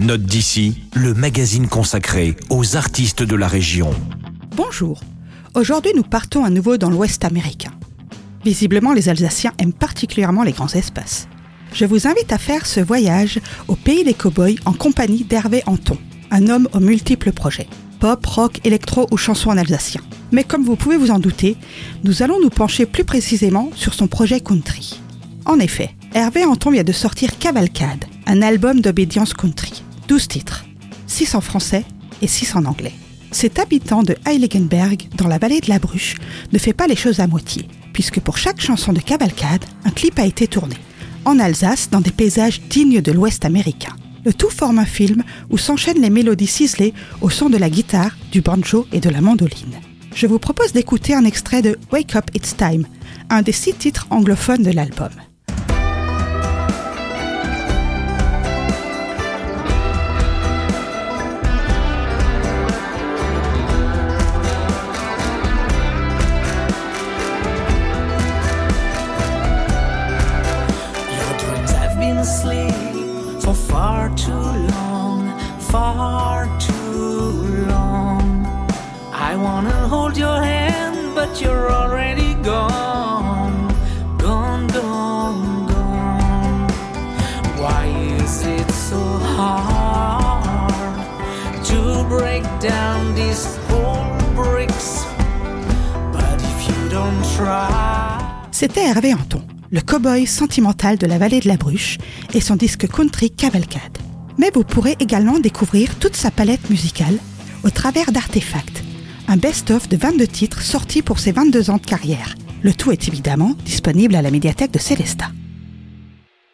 Note d'ici, le magazine consacré aux artistes de la région. Bonjour. Aujourd'hui, nous partons à nouveau dans l'Ouest américain. Visiblement, les Alsaciens aiment particulièrement les grands espaces. Je vous invite à faire ce voyage au pays des cowboys en compagnie d'Hervé Anton, un homme aux multiples projets. Pop, rock, électro ou chansons en alsacien. Mais comme vous pouvez vous en douter, nous allons nous pencher plus précisément sur son projet country. En effet, Hervé Anton vient de sortir Cavalcade, un album d'obédience country. 12 titres, 6 en français et 6 en anglais. Cet habitant de Heiligenberg, dans la vallée de la Bruche, ne fait pas les choses à moitié, puisque pour chaque chanson de Cavalcade, un clip a été tourné. En Alsace, dans des paysages dignes de l'Ouest américain. Le tout forme un film où s'enchaînent les mélodies ciselées au son de la guitare, du banjo et de la mandoline. Je vous propose d'écouter un extrait de Wake Up It's Time, un des six titres anglophones de l'album. Asleep for far too long, far too long. I wanna hold your hand, but you're already gone, gone, gone, gone. Why is it so hard to break down these old bricks? But if you don't try. C'était Hervé Anton, le cow-boy sentimental de la vallée de la Bruche et son disque country Cavalcade. Mais vous pourrez également découvrir toute sa palette musicale au travers d'Artefact, un best-of de 22 titres sortis pour ses 22 ans de carrière. Le tout est évidemment disponible à la médiathèque de Célestat.